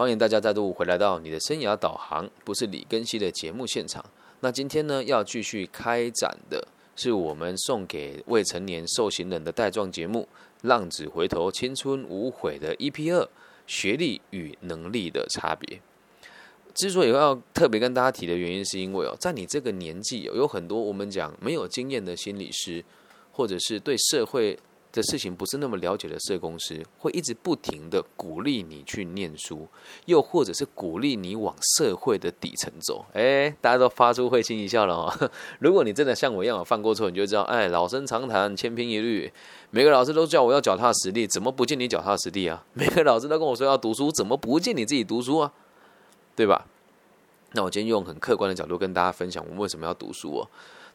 欢迎大家再度回来到你的生涯导航，不是李根熙的节目现场。那今天呢，要继续开展的是我们送给未成年受刑人的带状节目《浪子回头，青春无悔》的 EP 二：学历与能力的差别。之所以要特别跟大家提的原因，是因为哦，在你这个年纪，有很多我们讲没有经验的心理师，或者是对社会。的事情不是那么了解的社公司，会一直不停的鼓励你去念书，又或者是鼓励你往社会的底层走。哎，大家都发出会心一笑了哦。如果你真的像我一样犯过错，你就知道，哎，老生常谈，千篇一律。每个老师都叫我要脚踏实地，怎么不见你脚踏实地啊？每个老师都跟我说要读书，怎么不见你自己读书啊？对吧？那我今天用很客观的角度跟大家分享，我们为什么要读书哦。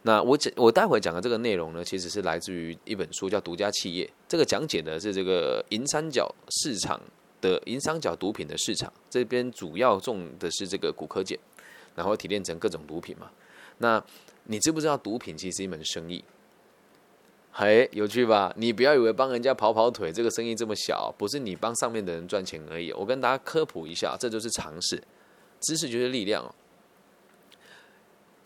那我讲，我待会讲的这个内容呢，其实是来自于一本书，叫《独家企业》。这个讲解的是这个银三角市场的银三角毒品的市场，这边主要种的是这个骨科碱，然后提炼成各种毒品嘛。那你知不知道毒品其实是一门生意？嘿，有趣吧？你不要以为帮人家跑跑腿，这个生意这么小，不是你帮上面的人赚钱而已。我跟大家科普一下，这就是常识，知识就是力量哦。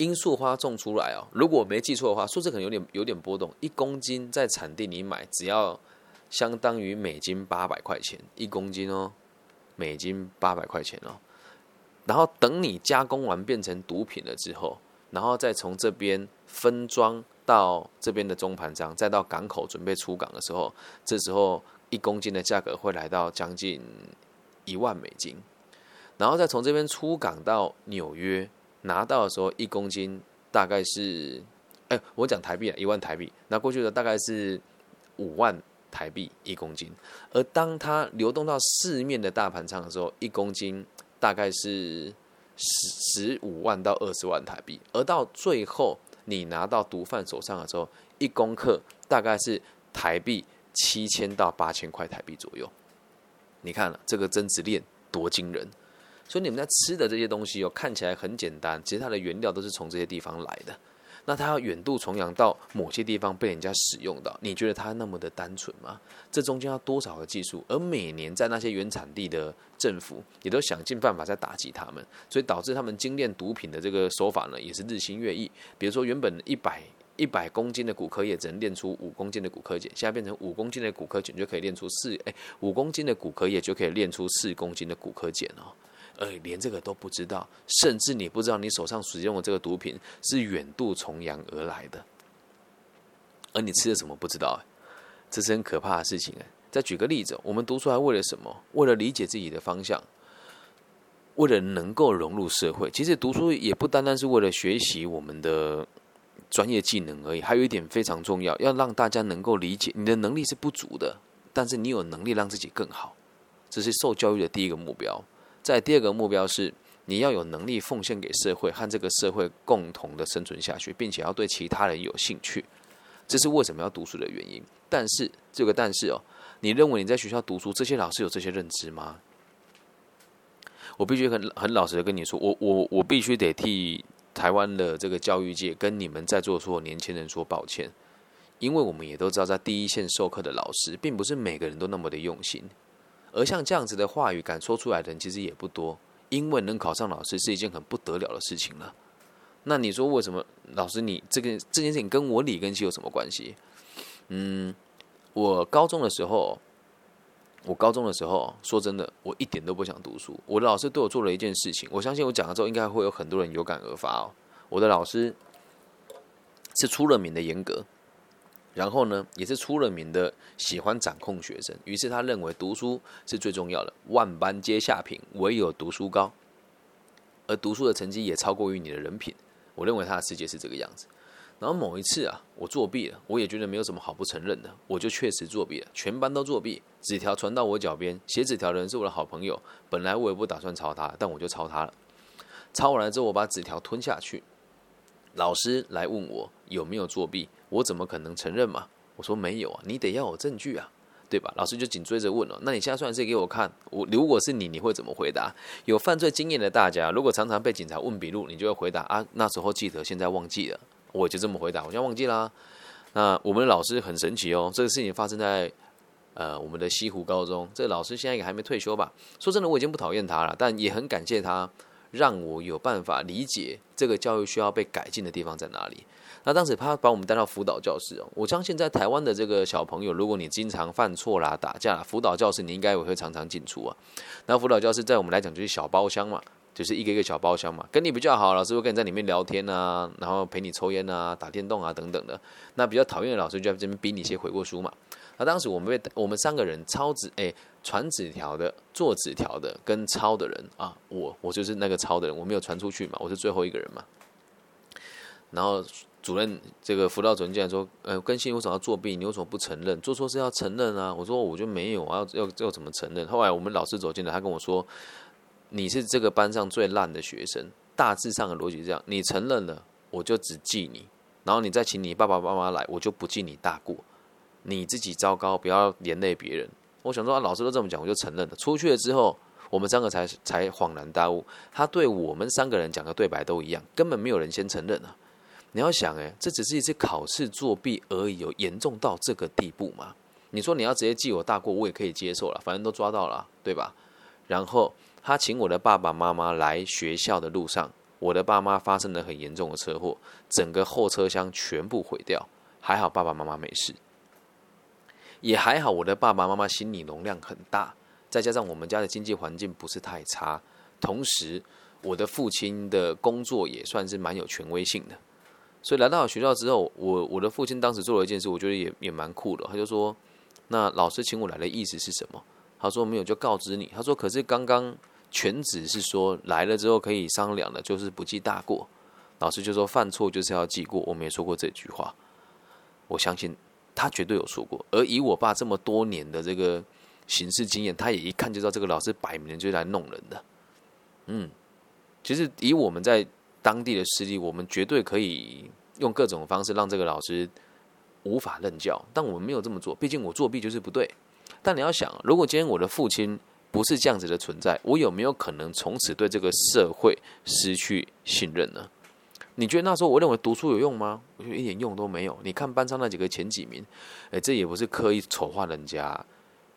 罂粟花种出来哦，如果我没记错的话，数字可能有点有点波动。一公斤在产地你买，只要相当于美金八百块钱一公斤哦，美金八百块钱哦。然后等你加工完变成毒品了之后，然后再从这边分装到这边的中盘商，再到港口准备出港的时候，这时候一公斤的价格会来到将近一万美金，然后再从这边出港到纽约。拿到的时候，一公斤大概是，哎，我讲台币啊，一万台币。那过去的大概是五万台币一公斤。而当它流动到市面的大盘仓的时候，一公斤大概是十十五万到二十万台币。而到最后你拿到毒贩手上的时候，一公克大概是台币七千到八千块台币左右。你看这个增值链多惊人！所以你们在吃的这些东西哦，看起来很简单，其实它的原料都是从这些地方来的。那它要远渡重洋到某些地方被人家使用到，你觉得它那么的单纯吗？这中间要多少的技术？而每年在那些原产地的政府也都想尽办法在打击他们，所以导致他们精炼毒品的这个手法呢，也是日新月异。比如说，原本一百一百公斤的骨科液只能炼出五公斤的骨科碱，现在变成五公斤的骨科碱就可以炼出四哎五公斤的骨科液就可以炼出四公斤的骨科碱哦。哎，连这个都不知道，甚至你不知道你手上使用的这个毒品是远渡重洋而来的，而你吃的什么不知道，这是很可怕的事情哎。再举个例子，我们读书还为了什么？为了理解自己的方向，为了能够融入社会。其实读书也不单单是为了学习我们的专业技能而已，还有一点非常重要，要让大家能够理解你的能力是不足的，但是你有能力让自己更好，这是受教育的第一个目标。在第二个目标是，你要有能力奉献给社会，和这个社会共同的生存下去，并且要对其他人有兴趣，这是为什么要读书的原因。但是这个但是哦，你认为你在学校读书，这些老师有这些认知吗？我必须很很老实的跟你说，我我我必须得替台湾的这个教育界跟你们在座所有年轻人说抱歉，因为我们也都知道，在第一线授课的老师，并不是每个人都那么的用心。而像这样子的话语敢说出来的人，其实也不多。因为能考上老师是一件很不得了的事情了。那你说为什么老师你这个这件事情跟我李根熙有什么关系？嗯，我高中的时候，我高中的时候，说真的，我一点都不想读书。我的老师对我做了一件事情，我相信我讲了之后，应该会有很多人有感而发哦。我的老师是出了名的严格。然后呢，也是出了名的喜欢掌控学生，于是他认为读书是最重要的，万般皆下品，唯有读书高。而读书的成绩也超过于你的人品。我认为他的世界是这个样子。然后某一次啊，我作弊了，我也觉得没有什么好不承认的，我就确实作弊了，全班都作弊。纸条传到我脚边，写纸条的人是我的好朋友，本来我也不打算抄他，但我就抄他了。抄完了之后，我把纸条吞下去。老师来问我有没有作弊，我怎么可能承认嘛？我说没有啊，你得要有证据啊，对吧？老师就紧追着问了，那你现在算是给我看，我如果是你，你会怎么回答？有犯罪经验的大家，如果常常被警察问笔录，你就会回答啊，那时候记得，现在忘记了。我就这么回答，我现在忘记啦。那我们的老师很神奇哦，这个事情发生在呃，我们的西湖高中，这老师现在也还没退休吧？说真的，我已经不讨厌他了，但也很感谢他，让我有办法理解这个教育需要被改进的地方在哪里。那当时他把我们带到辅导教室哦，我相信在台湾的这个小朋友，如果你经常犯错啦、打架啦，辅导教室你应该也会常常进出啊。那辅导教室在我们来讲就是小包厢嘛，就是一个一个小包厢嘛，跟你比较好，老师会跟你在里面聊天啊，然后陪你抽烟啊、打电动啊等等的。那比较讨厌的老师就在这边逼你写悔过书嘛。那当时我们被我们三个人抄纸，哎，传纸条的、做纸条的跟抄的人啊，我我就是那个抄的人，我没有传出去嘛，我是最后一个人嘛。然后主任这个辅导主任进来说，呃，更新为什么要作弊？你为什么不承认？做错事要承认啊！我说我就没有，要要要怎么承认？后来我们老师走进来，他跟我说，你是这个班上最烂的学生，大致上的逻辑是这样，你承认了，我就只记你，然后你再请你爸爸妈妈来，我就不记你大过。你自己糟糕，不要连累别人。我想说，老师都这么讲，我就承认了。出去了之后，我们三个才才恍然大悟，他对我们三个人讲的对白都一样，根本没有人先承认啊。你要想，哎，这只是一次考试作弊而已，有严重到这个地步吗？你说你要直接记我大过，我也可以接受了，反正都抓到了，对吧？然后他请我的爸爸妈妈来学校的路上，我的爸妈发生了很严重的车祸，整个后车厢全部毁掉，还好爸爸妈妈没事。也还好，我的爸爸妈妈心理容量很大，再加上我们家的经济环境不是太差，同时我的父亲的工作也算是蛮有权威性的，所以来到学校之后，我我的父亲当时做了一件事，我觉得也也蛮酷的。他就说：“那老师请我来的意思是什么？”他说：“没有，就告知你。”他说：“可是刚刚全职是说来了之后可以商量的，就是不记大过。”老师就说：“犯错就是要记过。”我没说过这句话，我相信。他绝对有说过，而以我爸这么多年的这个行事经验，他也一看就知道这个老师摆明就是来弄人的。嗯，其实以我们在当地的实力，我们绝对可以用各种方式让这个老师无法任教，但我们没有这么做，毕竟我作弊就是不对。但你要想，如果今天我的父亲不是这样子的存在，我有没有可能从此对这个社会失去信任呢？你觉得那时候我认为读书有用吗？我觉得一点用都没有。你看班上那几个前几名，哎，这也不是刻意丑化人家。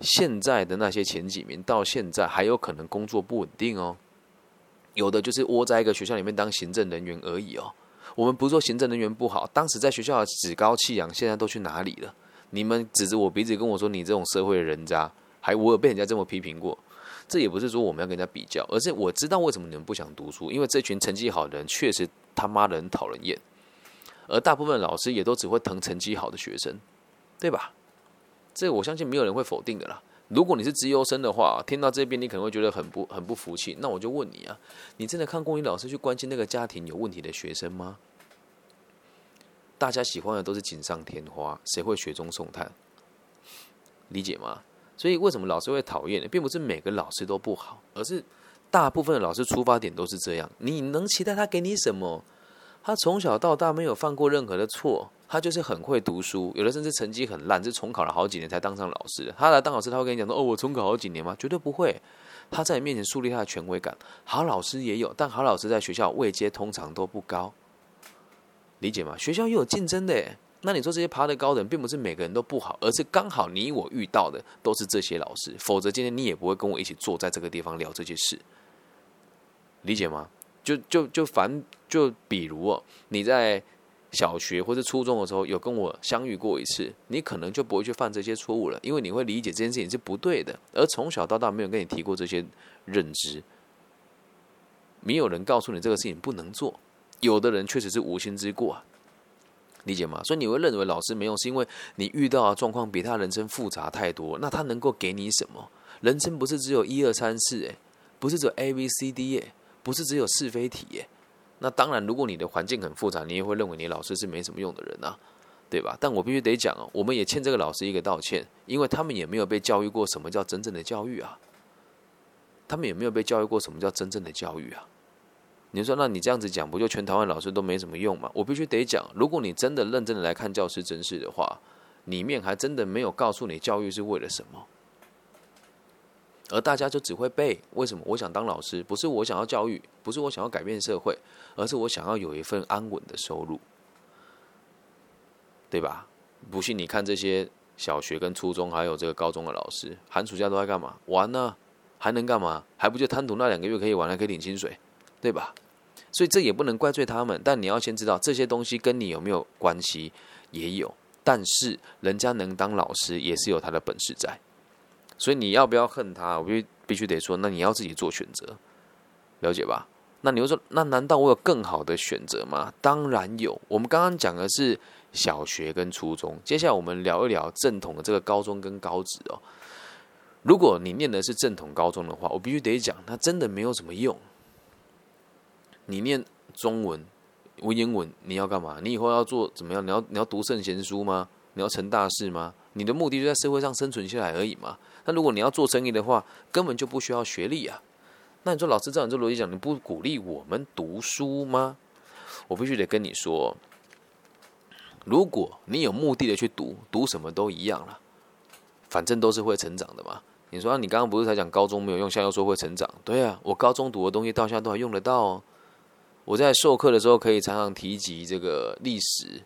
现在的那些前几名，到现在还有可能工作不稳定哦。有的就是窝在一个学校里面当行政人员而已哦。我们不是说行政人员不好，当时在学校的趾高气扬，现在都去哪里了？你们指着我鼻子跟我说你这种社会的人渣，还我有被人家这么批评过。这也不是说我们要跟人家比较，而是我知道为什么你们不想读书，因为这群成绩好的人确实他妈的很讨人厌，而大部分老师也都只会疼成绩好的学生，对吧？这我相信没有人会否定的啦。如果你是资优生的话，听到这边你可能会觉得很不很不服气，那我就问你啊，你真的看公益老师去关心那个家庭有问题的学生吗？大家喜欢的都是锦上添花，谁会雪中送炭？理解吗？所以为什么老师会讨厌呢？并不是每个老师都不好，而是大部分的老师出发点都是这样。你能期待他给你什么？他从小到大没有犯过任何的错，他就是很会读书，有的甚至成绩很烂，是重考了好几年才当上老师。他来当老师，他会跟你讲说：“哦，我重考好几年吗？”绝对不会。他在你面前树立他的权威感。好老师也有，但好老师在学校位阶通常都不高，理解吗？学校又有竞争的。那你说这些爬得高的人，并不是每个人都不好，而是刚好你我遇到的都是这些老师，否则今天你也不会跟我一起坐在这个地方聊这些事，理解吗？就就就反就比如哦，你在小学或者初中的时候有跟我相遇过一次，你可能就不会去犯这些错误了，因为你会理解这件事情是不对的。而从小到大没有跟你提过这些认知，没有人告诉你这个事情不能做，有的人确实是无心之过啊。理解吗？所以你会认为老师没用，是因为你遇到的状况比他人生复杂太多。那他能够给你什么？人生不是只有一二三四，诶，不是只有 A B C D，诶，不是只有是非题，诶。那当然，如果你的环境很复杂，你也会认为你老师是没什么用的人啊，对吧？但我必须得讲哦，我们也欠这个老师一个道歉，因为他们也没有被教育过什么叫真正的教育啊，他们也没有被教育过什么叫真正的教育啊。你说，那你这样子讲，不就全台湾老师都没什么用吗？我必须得讲，如果你真的认真的来看教师真事的话，里面还真的没有告诉你教育是为了什么，而大家就只会背。为什么？我想当老师，不是我想要教育，不是我想要改变社会，而是我想要有一份安稳的收入，对吧？不信你看这些小学跟初中还有这个高中的老师，寒暑假都在干嘛？玩呢？还能干嘛？还不就贪图那两个月可以玩，还可以领薪水，对吧？所以这也不能怪罪他们。但你要先知道这些东西跟你有没有关系，也有。但是人家能当老师，也是有他的本事在。所以你要不要恨他？我必必须得说，那你要自己做选择，了解吧？那你又说，那难道我有更好的选择吗？当然有。我们刚刚讲的是小学跟初中，接下来我们聊一聊正统的这个高中跟高职哦。如果你念的是正统高中的话，我必须得讲，它真的没有什么用。你念中文、文言文，你要干嘛？你以后要做怎么样？你要你要读圣贤书吗？你要成大事吗？你的目的就在社会上生存下来而已嘛。那如果你要做生意的话，根本就不需要学历啊。那你说老师这样这逻辑讲，你不鼓励我们读书吗？我必须得跟你说，如果你有目的的去读，读什么都一样了，反正都是会成长的嘛。你说，你刚刚不是才讲高中没有用，现在又说会成长？对啊，我高中读的东西到现在都还用得到哦。我在授课的时候可以常常提及这个历史，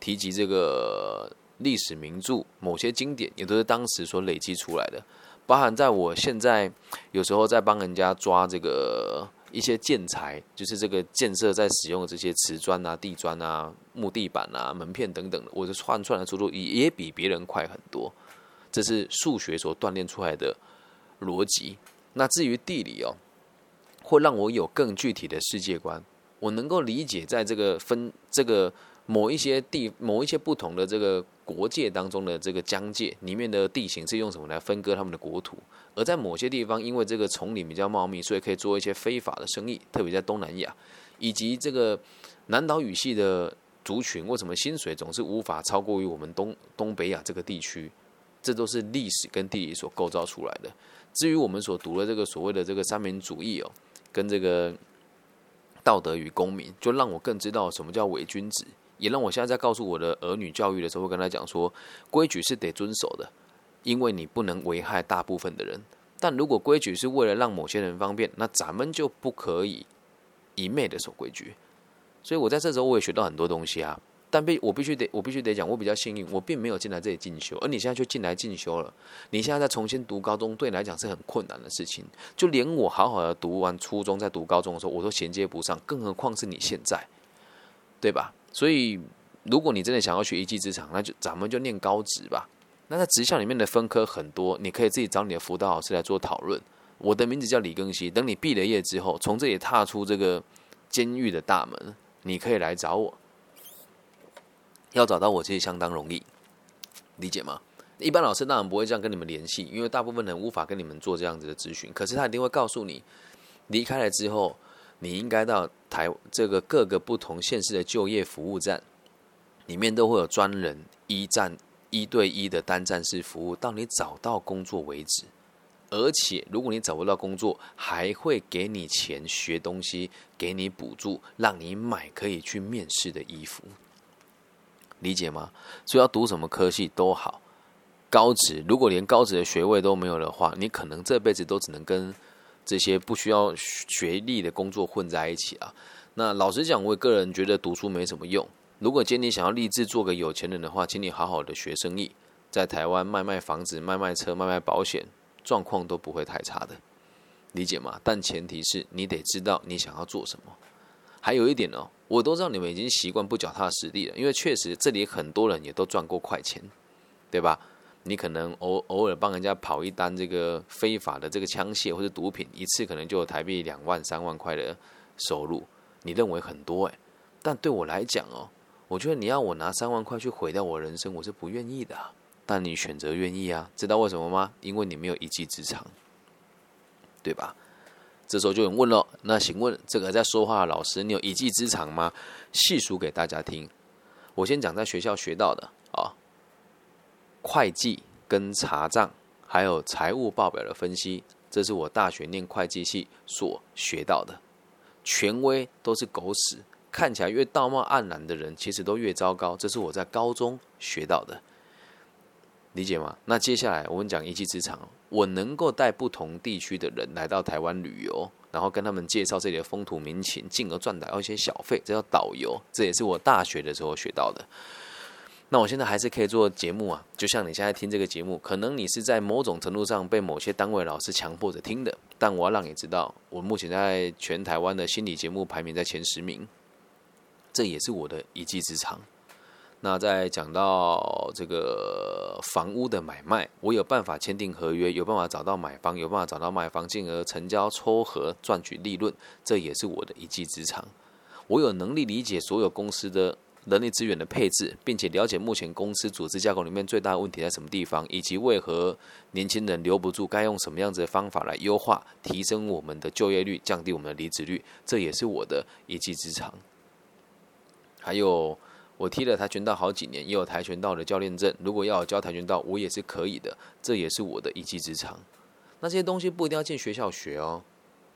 提及这个历史名著，某些经典也都是当时所累积出来的。包含在我现在有时候在帮人家抓这个一些建材，就是这个建设在使用的这些瓷砖啊、地砖啊、木地板啊、门片等等的，我的串串的速度也也比别人快很多。这是数学所锻炼出来的逻辑。那至于地理哦，会让我有更具体的世界观。我能够理解，在这个分这个某一些地、某一些不同的这个国界当中的这个疆界里面的地形是用什么来分割他们的国土？而在某些地方，因为这个丛林比较茂密，所以可以做一些非法的生意。特别在东南亚，以及这个南岛语系的族群，为什么薪水总是无法超过于我们东东北亚这个地区？这都是历史跟地理所构造出来的。至于我们所读的这个所谓的这个三民主义哦，跟这个道德与公民，就让我更知道什么叫伪君子，也让我现在在告诉我的儿女教育的时候，会跟他讲说，规矩是得遵守的，因为你不能危害大部分的人。但如果规矩是为了让某些人方便，那咱们就不可以一昧的守规矩。所以我在这时候我也学到很多东西啊。但必我必须得我必须得讲，我比较幸运，我并没有进来这里进修，而你现在却进来进修了。你现在再重新读高中，对你来讲是很困难的事情。就连我好好的读完初中，在读高中的时候，我都衔接不上，更何况是你现在，对吧？所以，如果你真的想要学一技之长，那就咱们就念高职吧。那在职校里面的分科很多，你可以自己找你的辅导老师来做讨论。我的名字叫李庚希，等你毕了业之后，从这里踏出这个监狱的大门，你可以来找我。要找到我其实相当容易，理解吗？一般老师当然不会这样跟你们联系，因为大部分人无法跟你们做这样子的咨询。可是他一定会告诉你，离开了之后，你应该到台这个各个不同县市的就业服务站，里面都会有专人一站一对一的单站式服务，到你找到工作为止。而且如果你找不到工作，还会给你钱学东西，给你补助，让你买可以去面试的衣服。理解吗？所以要读什么科系都好，高职如果连高职的学位都没有的话，你可能这辈子都只能跟这些不需要学历的工作混在一起啊。那老实讲，我个人觉得读书没什么用。如果今天你想要立志做个有钱人的话，请你好好的学生意，在台湾卖卖房子、卖卖车、卖卖保险，状况都不会太差的。理解吗？但前提是你得知道你想要做什么。还有一点哦。我都知道你们已经习惯不脚踏实地了，因为确实这里很多人也都赚过快钱，对吧？你可能偶偶尔帮人家跑一单这个非法的这个枪械或者毒品，一次可能就有台币两万三万块的收入，你认为很多诶，但对我来讲哦，我觉得你要我拿三万块去毁掉我人生，我是不愿意的。但你选择愿意啊？知道为什么吗？因为你没有一技之长，对吧？这时候就有人问了，那请问这个在说话的老师，你有一技之长吗？细数给大家听。我先讲在学校学到的啊，会计跟查账，还有财务报表的分析，这是我大学念会计系所学到的。权威都是狗屎，看起来越道貌岸然的人，其实都越糟糕。这是我在高中学到的。理解吗？那接下来我们讲一技之长，我能够带不同地区的人来到台湾旅游，然后跟他们介绍这里的风土民情，进而赚到一些小费，这叫导游。这也是我大学的时候学到的。那我现在还是可以做节目啊，就像你现在听这个节目，可能你是在某种程度上被某些单位老师强迫着听的，但我要让你知道，我目前在全台湾的心理节目排名在前十名，这也是我的一技之长。那在讲到这个房屋的买卖，我有办法签订合约，有办法找到买方，有办法找到卖方，进而成交撮合赚取利润，这也是我的一技之长。我有能力理解所有公司的。人力资源的配置，并且了解目前公司组织架构里面最大的问题在什么地方，以及为何年轻人留不住，该用什么样子的方法来优化、提升我们的就业率，降低我们的离职率，这也是我的一技之长。还有，我踢了跆拳道好几年，也有跆拳道的教练证。如果要教跆拳道，我也是可以的，这也是我的一技之长。那这些东西不一定要进学校学哦，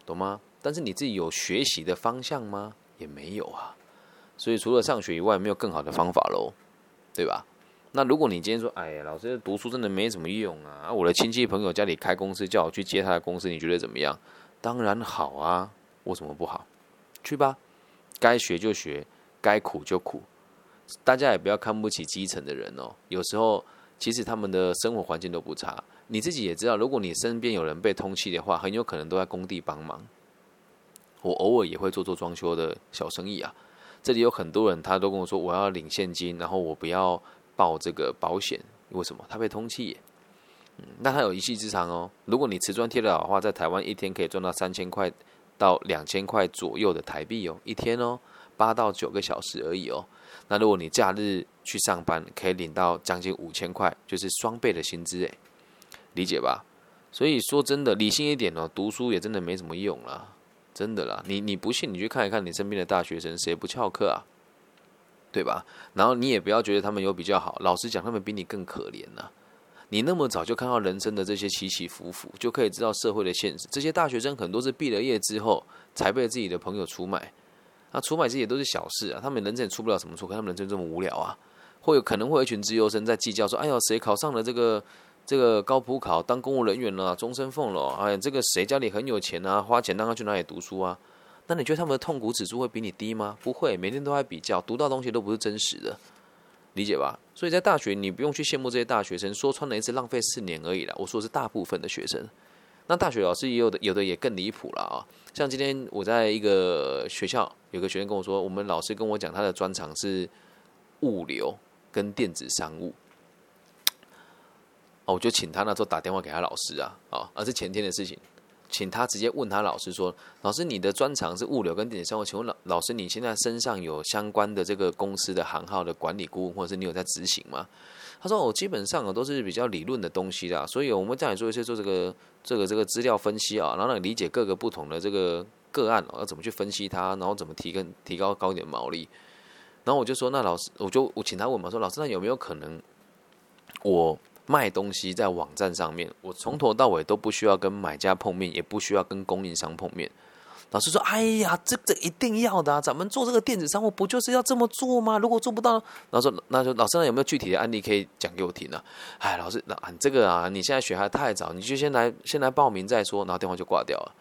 懂吗？但是你自己有学习的方向吗？也没有啊。所以除了上学以外，没有更好的方法喽，对吧？那如果你今天说，哎呀，老师读书真的没什么用啊，我的亲戚朋友家里开公司，叫我去接他的公司，你觉得怎么样？当然好啊，为什么不好？去吧，该学就学，该苦就苦。大家也不要看不起基层的人哦，有时候其实他们的生活环境都不差。你自己也知道，如果你身边有人被通气的话，很有可能都在工地帮忙。我偶尔也会做做装修的小生意啊。这里有很多人，他都跟我说我要领现金，然后我不要报这个保险，为什么？他被通气，嗯，那他有一技之长哦。如果你瓷砖贴的好的话，在台湾一天可以赚到三千块到两千块左右的台币哦，一天哦，八到九个小时而已哦。那如果你假日去上班，可以领到将近五千块，就是双倍的薪资诶，理解吧？所以说真的理性一点哦，读书也真的没什么用了。真的啦，你你不信，你去看一看你身边的大学生，谁不翘课啊？对吧？然后你也不要觉得他们有比较好，老实讲，他们比你更可怜呐。你那么早就看到人生的这些起起伏伏，就可以知道社会的现实。这些大学生很多是毕了业之后才被自己的朋友出卖，那出卖这些都是小事啊。他们人生也出不了什么错，可他们人生这么无聊啊。会有可能会有一群自由生在计较说：“哎呦，谁考上了这个？”这个高普考当公务人员了，终身俸了。哎，这个谁家里很有钱啊？花钱让他去哪里读书啊？那你觉得他们的痛苦指数会比你低吗？不会，每天都在比较，读到东西都不是真实的，理解吧？所以在大学，你不用去羡慕这些大学生，说穿了一次浪费四年而已了。我说的是大部分的学生，那大学老师也有的，有的也更离谱了啊。像今天我在一个学校，有个学生跟我说，我们老师跟我讲，他的专长是物流跟电子商务。我就请他那时候打电话给他老师啊，啊，而是前天的事情，请他直接问他老师说：“老师，你的专长是物流跟电子商务，请问老老师，你现在身上有相关的这个公司的行号的管理顾问，或者是你有在执行吗？”他说：“我基本上啊都是比较理论的东西啦，所以我们这样做一些做这个这个这个资料分析啊，然后理解各个不同的这个个案要怎么去分析它，然后怎么提跟提高高一点毛利。”然后我就说：“那老师，我就我请他问嘛，说老师，那有没有可能我？”卖东西在网站上面，我从头到尾都不需要跟买家碰面，也不需要跟供应商碰面。老师说：“哎呀，这这一定要的啊，咱们做这个电子商务不就是要这么做吗？如果做不到，老师那就老师那有没有具体的案例可以讲给我听呢？”哎，老师，那这个啊，你现在学还太早，你就先来先来报名再说。然后电话就挂掉了。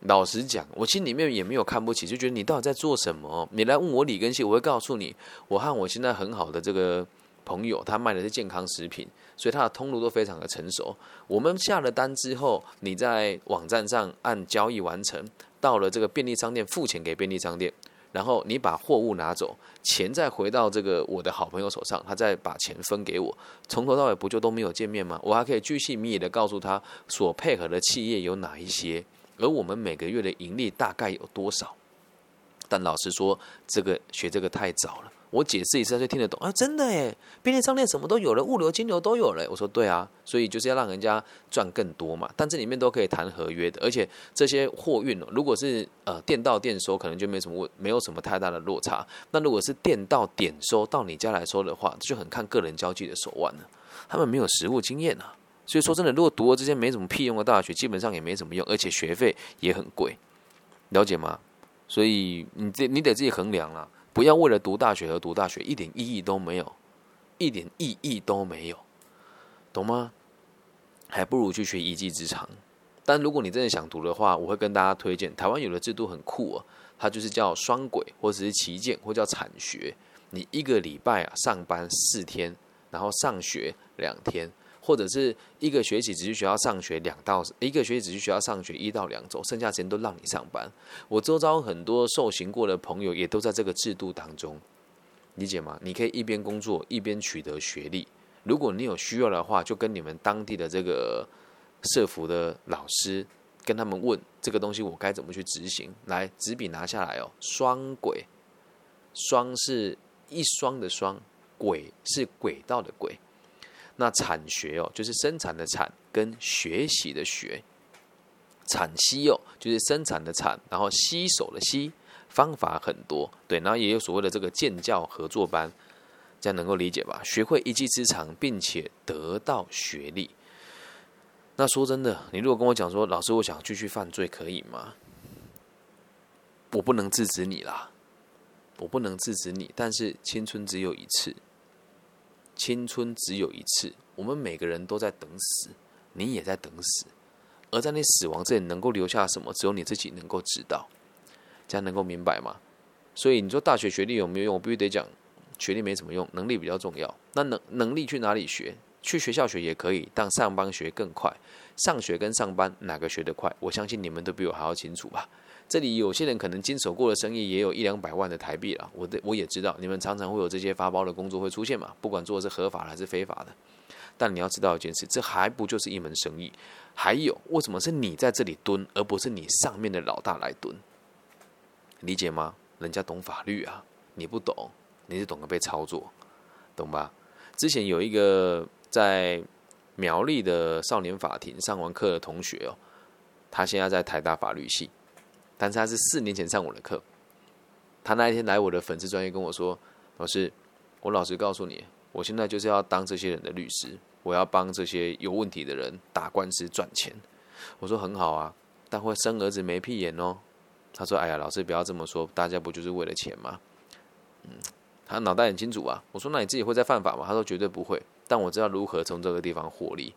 老实讲，我心里面也没有看不起，就觉得你到底在做什么？你来问我李根熙，我会告诉你，我和我现在很好的这个。朋友，他卖的是健康食品，所以他的通路都非常的成熟。我们下了单之后，你在网站上按交易完成，到了这个便利商店付钱给便利商店，然后你把货物拿走，钱再回到这个我的好朋友手上，他再把钱分给我，从头到尾不就都没有见面吗？我还可以巨细靡遗的告诉他所配合的企业有哪一些，而我们每个月的盈利大概有多少。但老实说，这个学这个太早了。我解释一次，他就听得懂啊！真的耶，便利商店什么都有了，物流、金流都有了。我说对啊，所以就是要让人家赚更多嘛。但这里面都可以谈合约的，而且这些货运哦如果是呃店到店收，可能就没什么问，没有什么太大的落差。那如果是店到点收到你家来收的话，就很看个人交际的手腕了。他们没有实务经验啊，所以说真的，如果读了这些没什么屁用的大学，基本上也没什么用，而且学费也很贵，了解吗？所以你这你得自己衡量了。不要为了读大学而读大学，一点意义都没有，一点意义都没有，懂吗？还不如去学一技之长。但如果你真的想读的话，我会跟大家推荐台湾有的制度很酷哦，它就是叫双轨或者是旗舰或叫产学。你一个礼拜啊上班四天，然后上学两天，或者是一个学期只去学校上学两到一个学期只去学校上学一到两周，剩下时间都让你上班。我周遭很多受刑过的朋友也都在这个制度当中，理解吗？你可以一边工作一边取得学历。如果你有需要的话，就跟你们当地的这个社服的老师跟他们问这个东西我该怎么去执行。来，纸笔拿下来哦。双轨，双是一双的双，轨是轨道的轨。那产学哦，就是生产的产跟学习的学。产吸哦，就是生产的产，然后吸手的吸。方法很多，对，然后也有所谓的这个建教合作班。这样能够理解吧？学会一技之长，并且得到学历。那说真的，你如果跟我讲说，老师，我想继续犯罪，可以吗？我不能制止你啦，我不能制止你。但是青春只有一次，青春只有一次，我们每个人都在等死，你也在等死。而在你死亡这里，能够留下什么，只有你自己能够知道。这样能够明白吗？所以你说大学学历有没有用？我必须得讲。学历没什么用，能力比较重要。那能能力去哪里学？去学校学也可以，但上班学更快。上学跟上班哪个学得快？我相信你们都比我还要清楚吧。这里有些人可能经手过的生意也有一两百万的台币了。我的我也知道，你们常常会有这些发包的工作会出现嘛？不管做的是合法的还是非法的。但你要知道一件事，这还不就是一门生意？还有，为什么是你在这里蹲，而不是你上面的老大来蹲？理解吗？人家懂法律啊，你不懂。你是懂得被操作，懂吧？之前有一个在苗栗的少年法庭上完课的同学哦，他现在在台大法律系，但是他是四年前上我的课。他那一天来我的粉丝专业跟我说：“老师，我老实告诉你，我现在就是要当这些人的律师，我要帮这些有问题的人打官司赚钱。”我说：“很好啊，但会生儿子没屁眼哦。”他说：“哎呀，老师不要这么说，大家不就是为了钱吗？”嗯。他脑袋很清楚啊，我说那你自己会在犯法吗？他说绝对不会，但我知道如何从这个地方获利。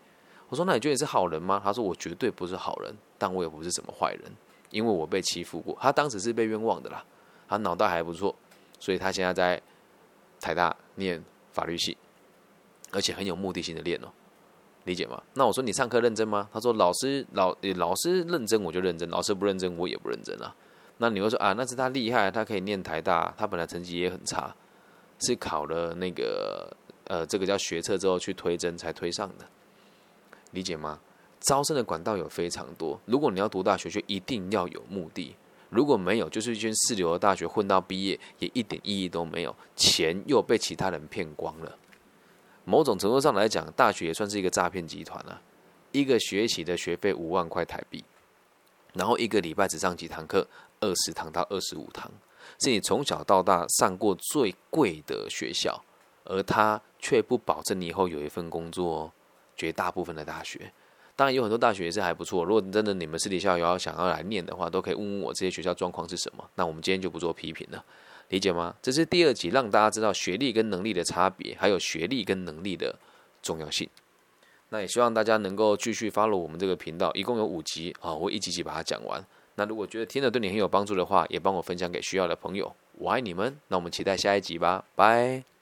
我说那你觉得你是好人吗？他说我绝对不是好人，但我也不是什么坏人，因为我被欺负过。他当时是被冤枉的啦，他脑袋还不错，所以他现在在台大念法律系，而且很有目的性的练哦，理解吗？那我说你上课认真吗？他说老师老老师认真我就认真，老师不认真我也不认真啊。那你会说啊，那是他厉害，他可以念台大，他本来成绩也很差。是考了那个呃，这个叫学测之后去推甄才推上的，理解吗？招生的管道有非常多，如果你要读大学，就一定要有目的；如果没有，就是一间四流的大学混到毕业，也一点意义都没有，钱又被其他人骗光了。某种程度上来讲，大学也算是一个诈骗集团了。一个学期的学费五万块台币，然后一个礼拜只上几堂课，二十堂到二十五堂。是你从小到大上过最贵的学校，而他却不保证你以后有一份工作。哦。绝大部分的大学，当然有很多大学也是还不错。如果真的你们私底下有要想要来念的话，都可以问问我这些学校状况是什么。那我们今天就不做批评了，理解吗？这是第二集，让大家知道学历跟能力的差别，还有学历跟能力的重要性。那也希望大家能够继续 follow 我们这个频道，一共有五集啊，我会一集集把它讲完。那如果觉得听了对你很有帮助的话，也帮我分享给需要的朋友。我爱你们，那我们期待下一集吧，拜。